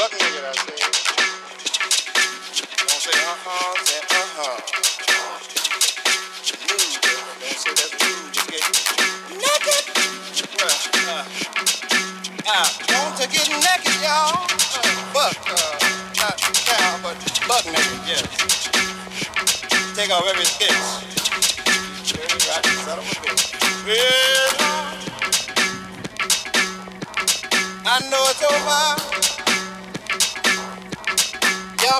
Fuck nigga, I say. Don't say uh-huh, say uh-huh. Rude, don't say that's. Just get naked. Uh, uh, want to get naked, y'all? Uh, buck, uh, not cow, but naked, yes. Take off every stitch. Rotten son of a bitch. Uh, I know it's over. Y'all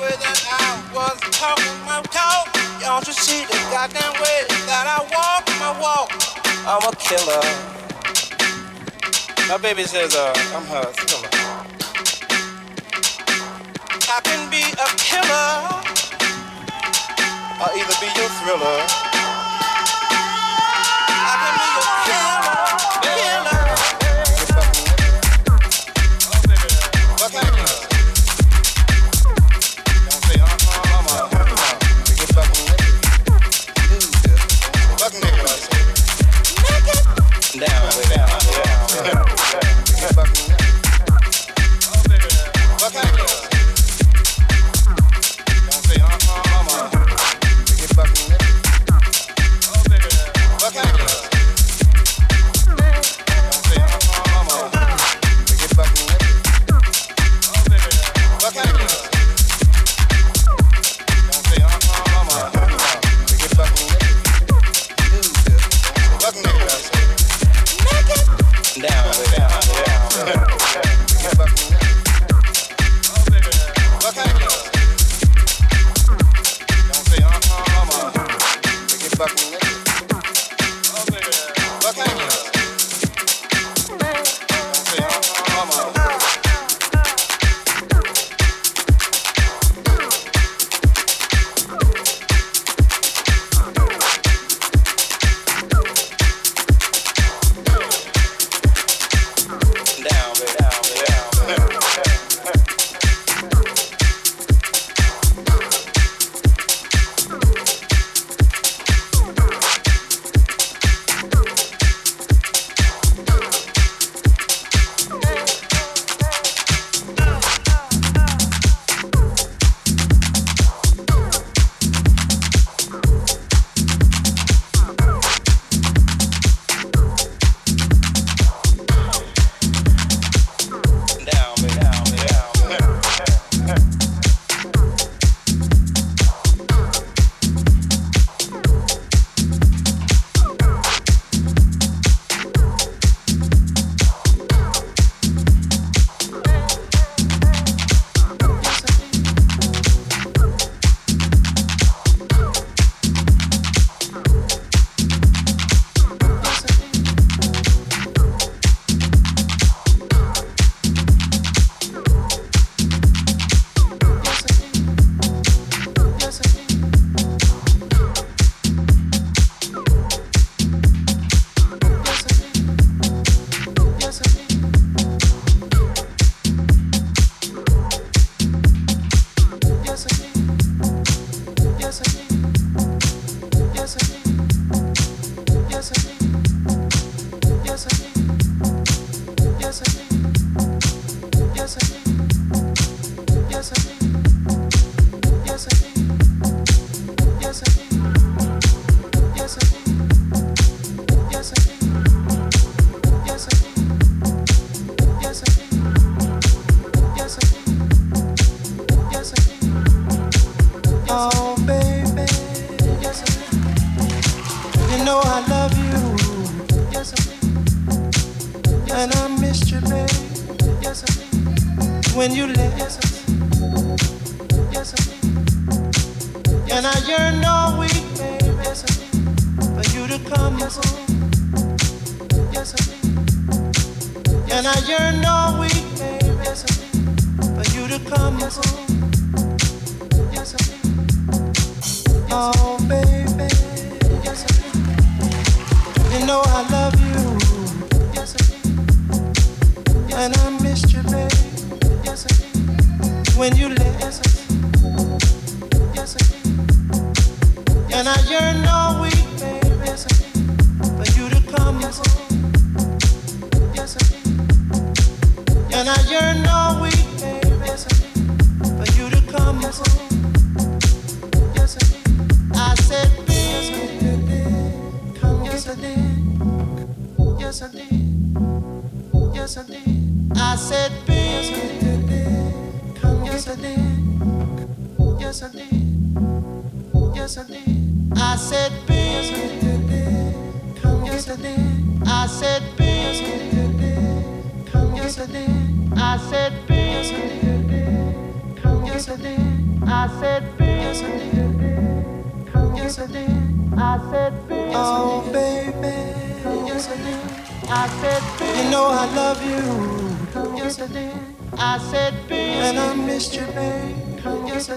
way that I was talking my talk. Y'all should see the goddamn way that I walk my walk. I'm a killer. My baby says, uh, I'm her killer. I can be a killer. I'll either be your thriller.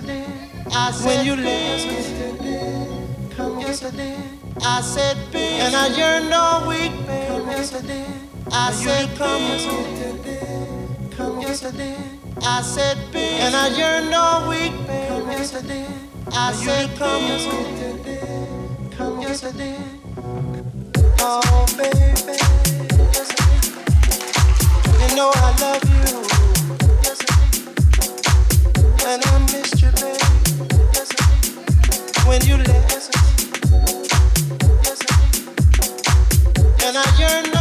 I said, when you leave, come yesterday. I said, babe, and I yearned all week, babe. Come yesterday. I said, come yesterday. Come yesterday. I said, babe, and I yearned all week, babe. Come yesterday. I said, come yesterday. Come oh, yesterday. Oh, baby. You know I love you. And I miss when you listen. Yes, I yearn.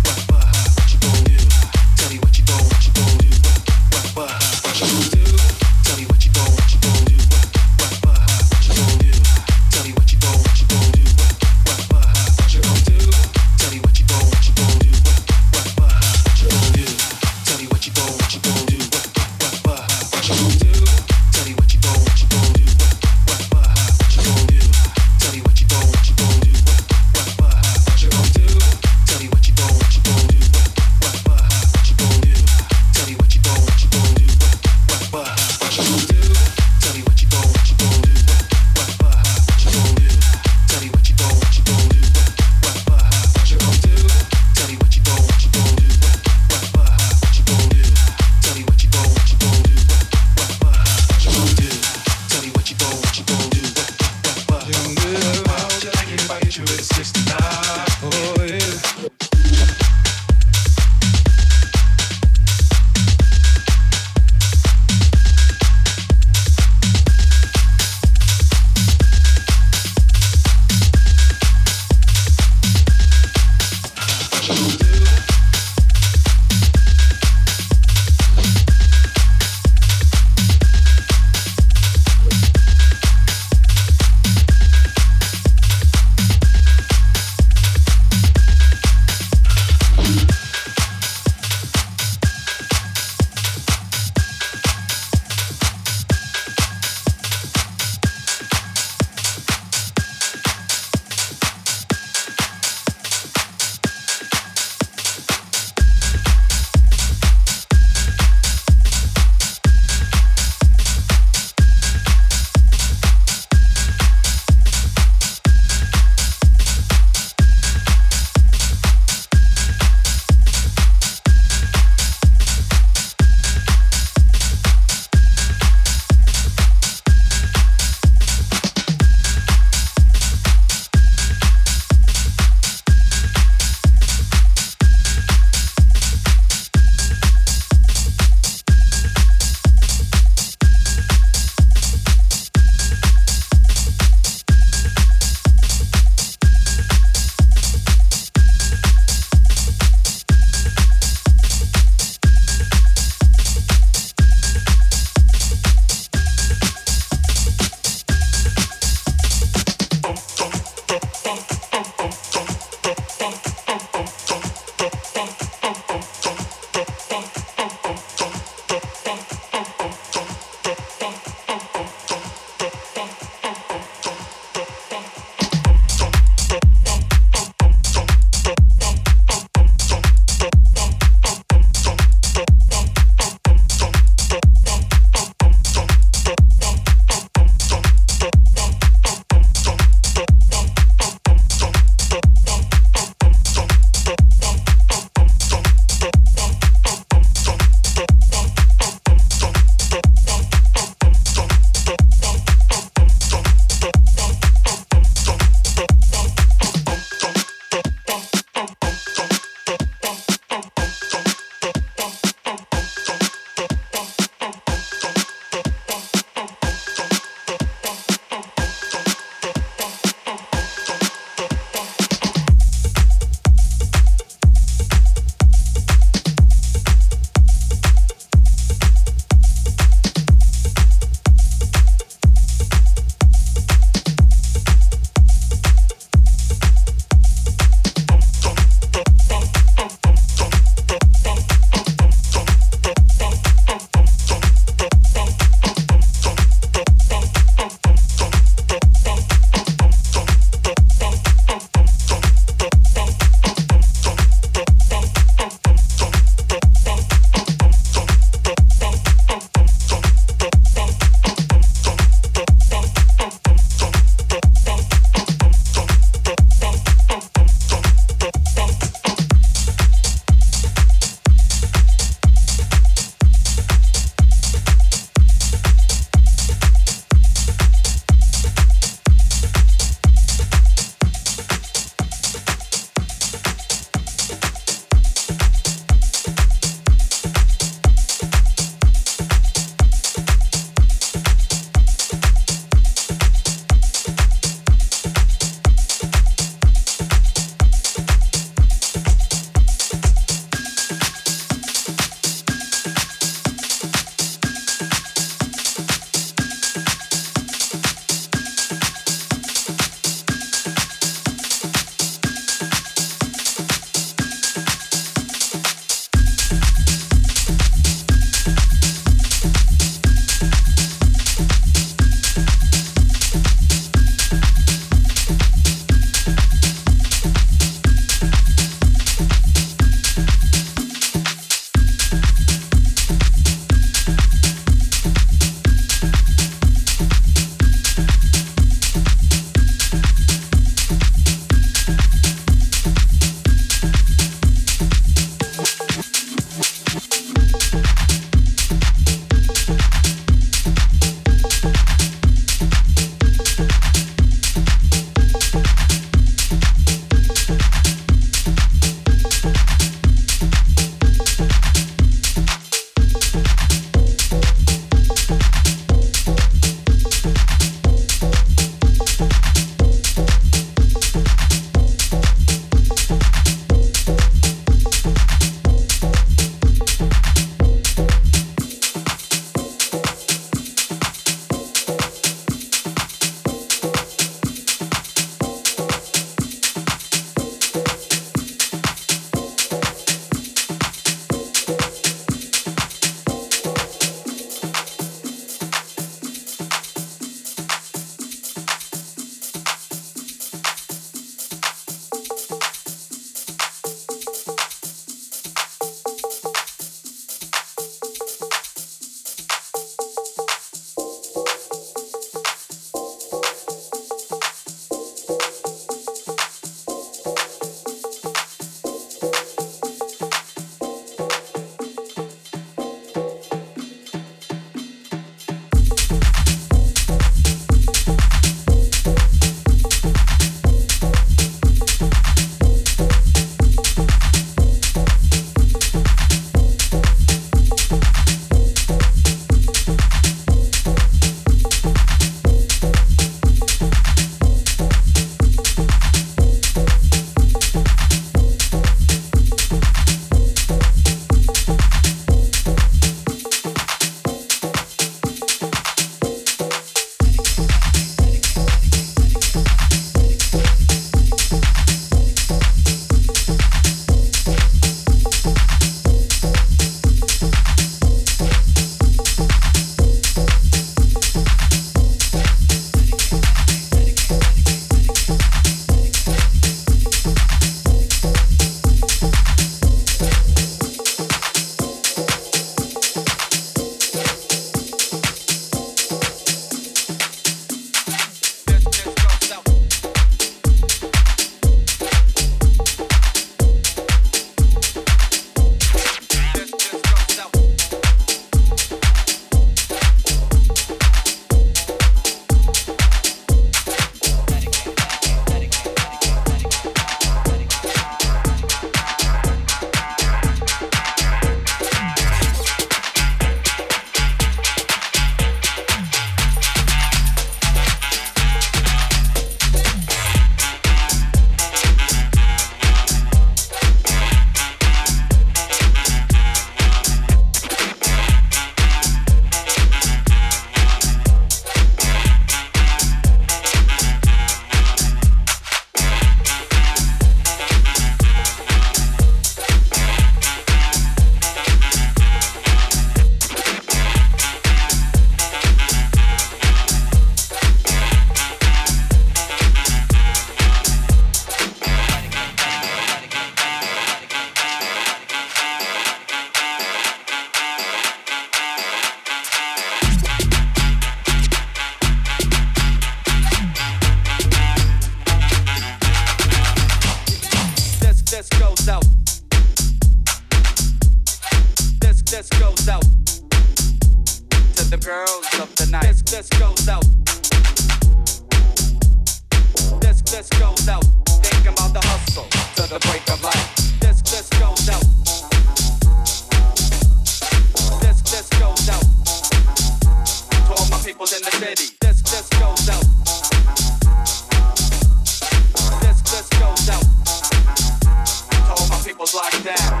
down.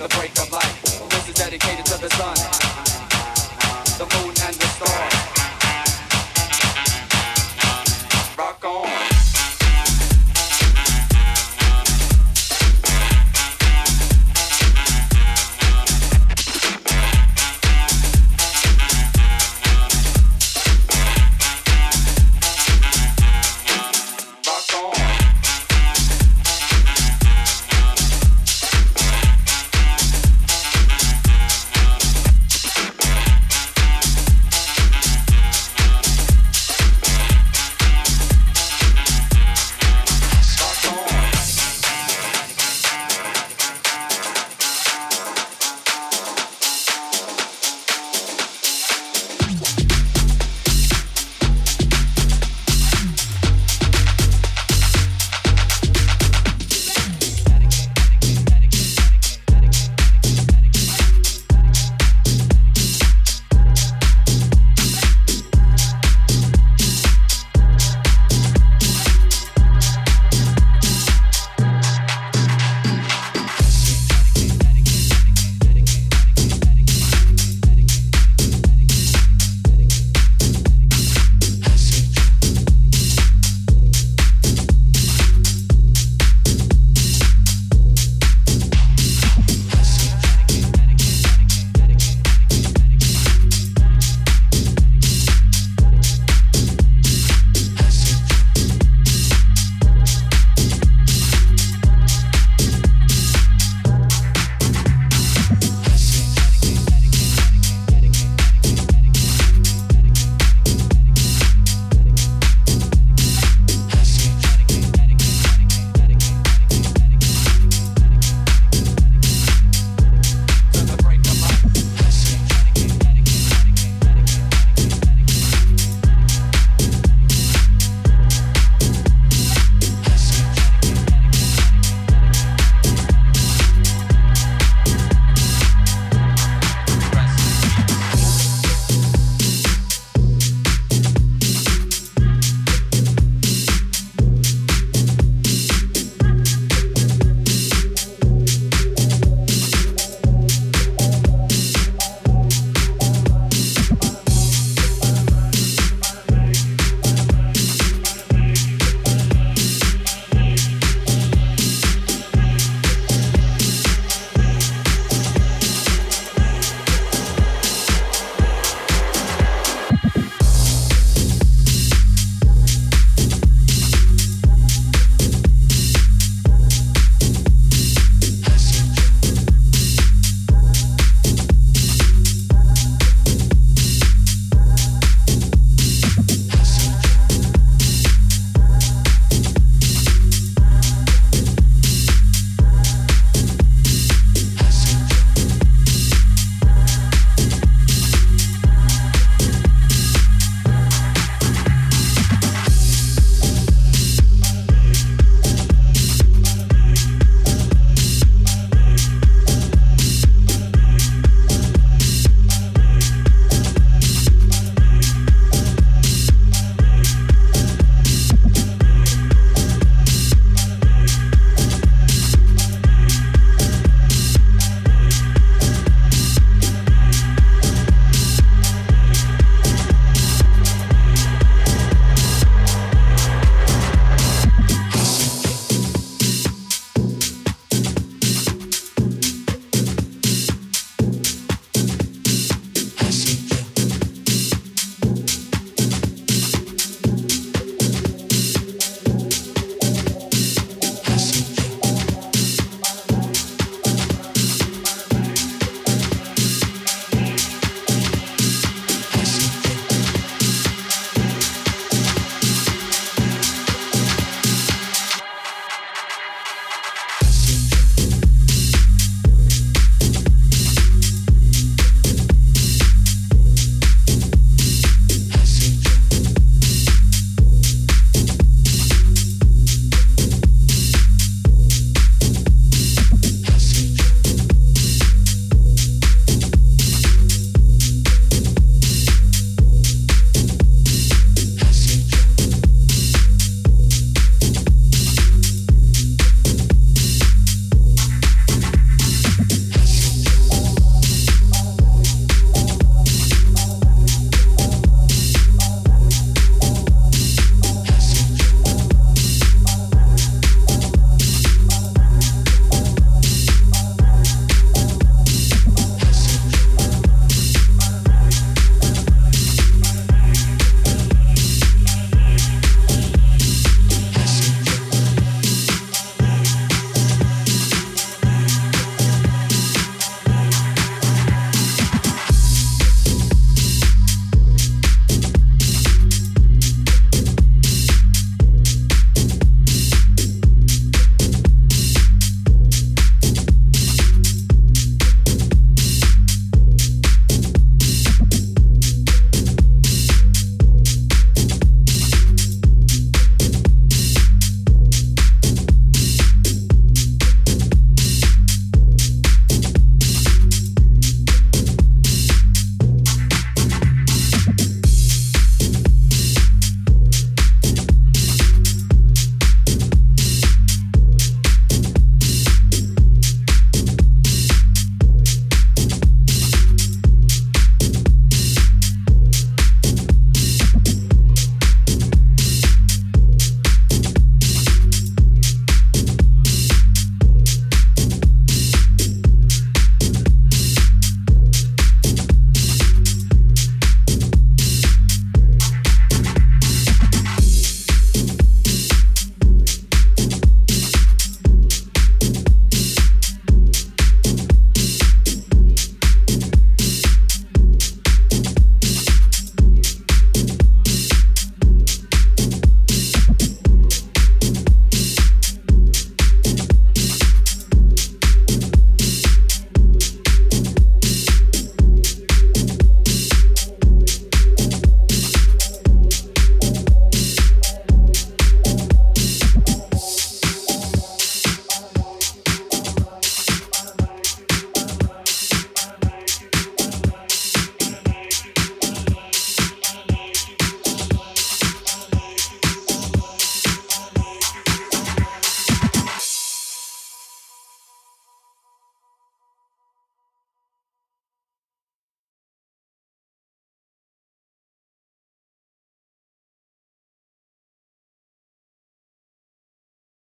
the break of light. This is dedicated to the sun, the moon, and the stars.